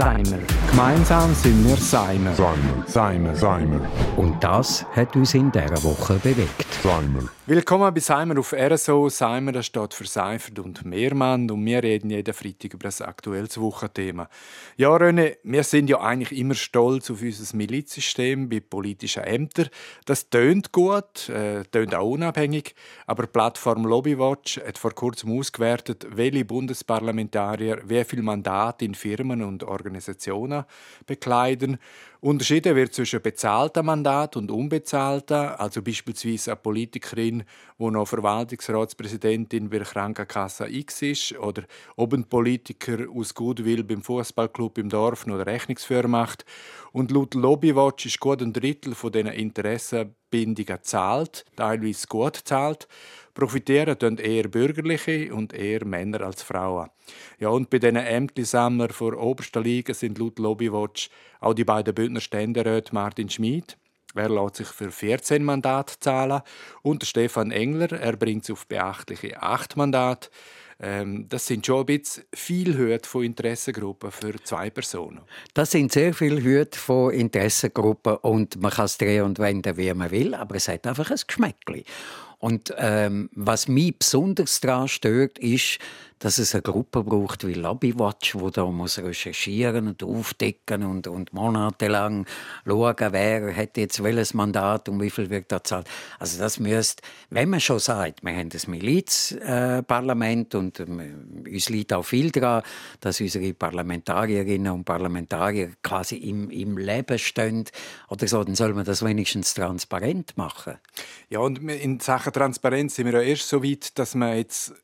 Seimer. Gemeinsam sind wir Seimer. Seimer. Seimer. Seimer. Und das hat uns in dieser Woche bewegt. Seimer. Willkommen bei Seimer auf RSO. Seimer das steht für Seifert und Mehrmann und wir reden jeden Freitag über das aktuelles Wochenthema. Ja, René, wir sind ja eigentlich immer stolz auf unser Milizsystem bei politischen Ämtern. Das tönt gut, äh, tönt auch unabhängig, aber die Plattform Lobbywatch hat vor kurzem ausgewertet, welche Bundesparlamentarier wie viel Mandate in Firmen und Organisationen bekleiden. Unterschieden wird zwischen bezahlten Mandat und unbezahlten, also beispielsweise eine Politikerin, die noch Verwaltungsratspräsidentin bei der Krankenkasse X ist, oder ob ein Politiker aus Gutwill beim Fußballclub im Dorf noch Rechnungsführer macht. Und laut Lobbywatch ist gut ein Drittel von diesen Interessenbindungen zahlt, teilweise gut zahlt. Profitieren tun eher Bürgerliche und eher Männer als Frauen. Ja, und bei diesen Ämtlisammler vor oberster Liga sind laut Lobbywatch auch die beiden Bündner Ständeräte Martin Schmid, er lässt sich für 14 Mandate zahlen. Und Stefan Engler, er bringt es auf beachtliche 8 Mandate. Ähm, das sind schon ein bisschen viel Hüte von Interessengruppen für zwei Personen. Das sind sehr viele Hüte von Interessengruppen und man kann es drehen und wenden, wie man will, aber es hat einfach ein Geschmäckchen. Und ähm, was mich besonders daran stört, ist, dass es eine Gruppe braucht wie Lobbywatch, wo da muss recherchieren und aufdecken und, und monatelang schauen, wer hat jetzt welches Mandat und wie viel wird da zahlt. Also das müsste, wenn man schon sagt, wir haben das Milizparlament äh, und äh, uns liegt auch viel daran, dass unsere Parlamentarierinnen und Parlamentarier quasi im, im Leben stehen oder so, dann soll man das wenigstens transparent machen. Ja, und in Sachen Transparenz sind wir ja erst so weit, dass man jetzt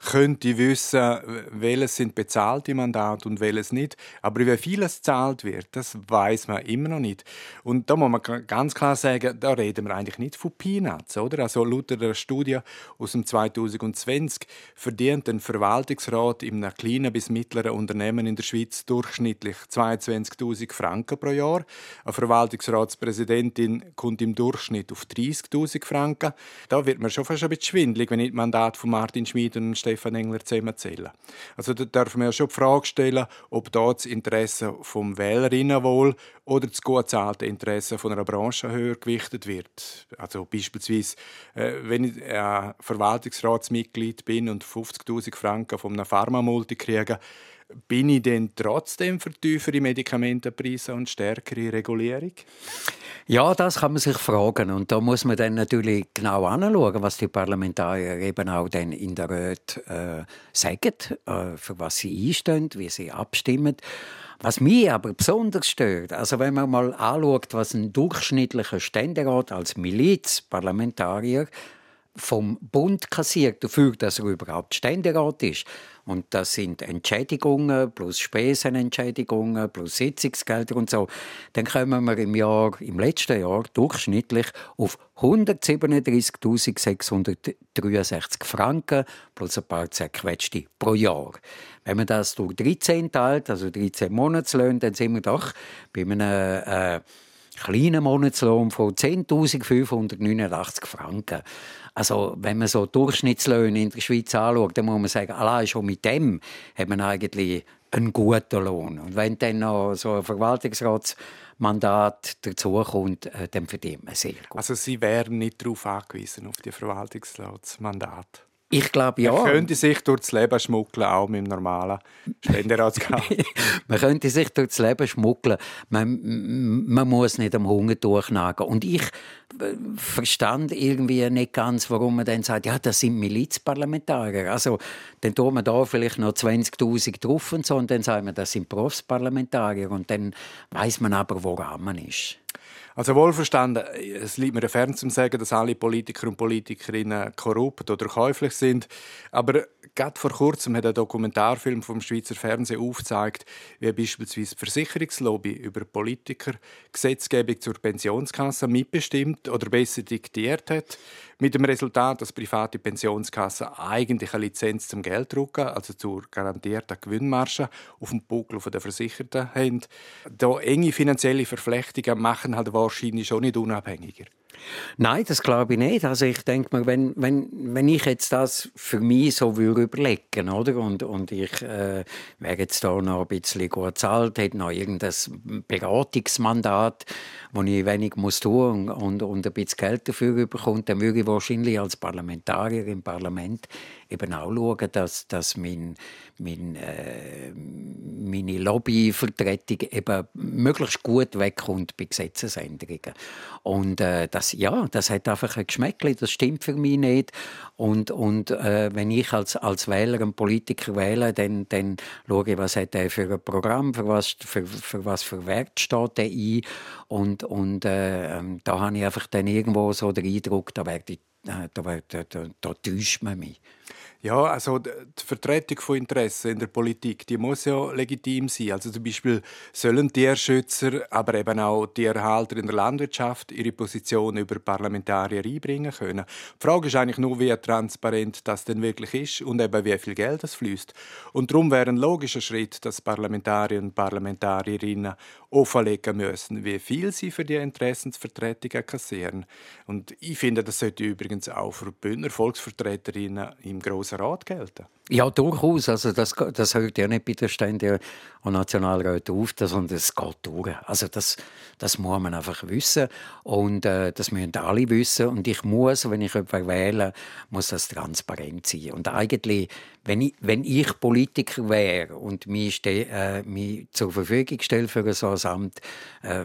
könnte wissen, welches sind bezahlte Mandate und welches nicht. Aber wie viel es zahlt wird, das weiß man immer noch nicht. Und da muss man ganz klar sagen, da reden wir eigentlich nicht von Peanuts, oder? Also laut der Studie aus dem 2020 verdient ein Verwaltungsrat in einem kleinen bis mittleren Unternehmen in der Schweiz durchschnittlich 22.000 Franken pro Jahr. Eine Verwaltungsratspräsidentin kommt im Durchschnitt auf 30.000 Franken. Da wird man schon fast ein bisschen schwindelig, wenn ich das Mandat von Martin Schmid und Stefan Engler zusammenzählen. Also da darf man ja schon die Frage stellen, ob da das Interesse vom Wählerinnenwohl oder das gut zahlte Interesse von einer Branche höher gewichtet wird. Also beispielsweise, äh, wenn ich ein Verwaltungsratsmitglied bin und 50.000 Franken von einem Pharmamulti kriege, bin ich denn trotzdem für tiefere Medikamentenpreise und stärkere Regulierung? Ja, das kann man sich fragen. Und da muss man dann natürlich genau anschauen, was die Parlamentarier eben auch dann in der Röt äh, sagen, äh, für was sie einstehen, wie sie abstimmen. Was mich aber besonders stört, also wenn man mal anschaut, was ein durchschnittlicher Ständerat als Milizparlamentarier vom Bund kassiert dafür, dass er überhaupt Ständerat ist, und das sind Entschädigungen plus Spesenentschädigungen plus Sitzungsgelder und so. Dann kommen wir im Jahr, im letzten Jahr durchschnittlich auf 137.663 Franken plus ein paar zerquetschte pro Jahr. Wenn man das durch 13 teilt, also 13 Monatslöhne, dann sind wir doch bei einem äh, kleinen Monatslohn von 10.589 Franken. Also, wenn man so Durchschnittslöhne in der Schweiz anschaut, dann muss man sagen, allein schon mit dem hat man eigentlich einen guten Lohn. Und wenn dann noch so ein Verwaltungsratsmandat dazukommt, äh, dann verdient man sehr gut. Also Sie wären nicht darauf angewiesen, auf die Verwaltungsratsmandate? Ich glaube ja. Man könnte sich durch das Leben schmuggeln, auch mit dem normalen Ständeratsgehalt. man könnte sich durch das Leben schmuggeln. Man, man muss nicht am Hunger durchnagen. Und ich äh, verstand irgendwie nicht ganz, warum man dann sagt, ja, das sind Milizparlamentarier. Also, dann tun wir da vielleicht noch 20.000 drauf und so, und dann sagen wir, das sind Berufsparlamentarier. Und dann weiß man aber, woran man ist. Also wohlverstanden, es liegt mir fern zu sagen, dass alle Politiker und Politikerinnen korrupt oder käuflich sind. Aber gerade vor kurzem hat ein Dokumentarfilm vom Schweizer Fernsehen aufgezeigt, wie beispielsweise die Versicherungslobby über Politiker Gesetzgebung zur Pensionskasse mitbestimmt oder besser diktiert hat. Mit dem Resultat, dass private Pensionskassen eigentlich eine Lizenz zum Gelddrucken, also zur garantierten Gewinnmarge, auf dem Buckel der Versicherten haben. Da enge finanzielle Verflechtungen machen halt wahrscheinlich schon nicht unabhängiger. Nein, das glaube ich nicht. Also ich denke mir, wenn, wenn, wenn ich jetzt das für mich so würde überlegen, oder? Und, und ich äh, wäre jetzt da noch ein bisschen gut zahlt, hätte noch irgendein Beratungsmandat, wo ich wenig muss tun und, und, und ein bisschen Geld dafür bekomme, dann würde ich wahrscheinlich als Parlamentarier im Parlament eben auch schauen, dass, dass mein, mein, äh, meine Lobbyvertretung eben möglichst gut wegkommt bei Gesetzesänderungen. Und äh, das, ja, das hat einfach ein Geschmäckchen, das stimmt für mich nicht. Und, und äh, wenn ich als, als Wähler einen Politiker wähle, dann, dann schaue ich, was hat er für ein Programm, für was für, für, was für Wert steht er ein. Und, und äh, ähm, da habe ich einfach dann irgendwo so den Eindruck, da, werde ich, da, da, da, da täuscht man mich. Ja, also die Vertretung von Interessen in der Politik, die muss ja legitim sein. Also zum Beispiel sollen Tierschützer, aber eben auch Tierhalter in der Landwirtschaft ihre Position über Parlamentarier einbringen können. Die Frage ist eigentlich nur, wie transparent das denn wirklich ist und eben wie viel Geld das fließt. Und darum wäre ein logischer Schritt, dass Parlamentarier und Parlamentarierinnen offenlegen müssen, wie viel sie für die Interessensvertretung kassieren. Und ich finde, das sollte übrigens auch für Bündner Volksvertreterinnen im Grossen Rat gelten. Ja, durchaus. Also das, das hört ja nicht bei der Stände und Nationalrat auf, sondern es geht durch. Also das, das muss man einfach wissen und äh, das müssen alle wissen. Und ich muss, wenn ich jemanden wähle, muss das transparent sein. Und eigentlich, wenn ich, wenn ich Politiker wäre und mich, äh, mich zur Verfügung stelle für so ein Amt, äh,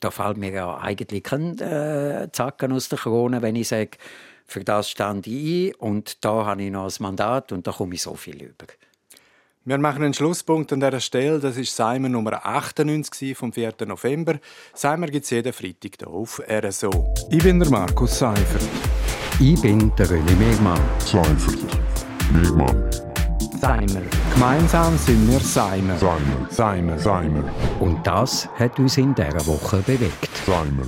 da fällt mir ja eigentlich kein äh, Zacken aus der Krone, wenn ich sage, für das stand ich ein und da habe ich noch ein Mandat und da komme ich so viel über. Wir machen einen Schlusspunkt an dieser Stelle. Das ist Simon Nummer 98 vom 4. November. Simon gibt es jeden Freitag hier auf RSO. Ich bin der Markus Seifert. Ich bin der René Megmann. Seifert. Megmann. Seimer. Gemeinsam sind wir Seimer. Seimer. Seimer. Seimer. Und das hat uns in dieser Woche bewegt. Seimer.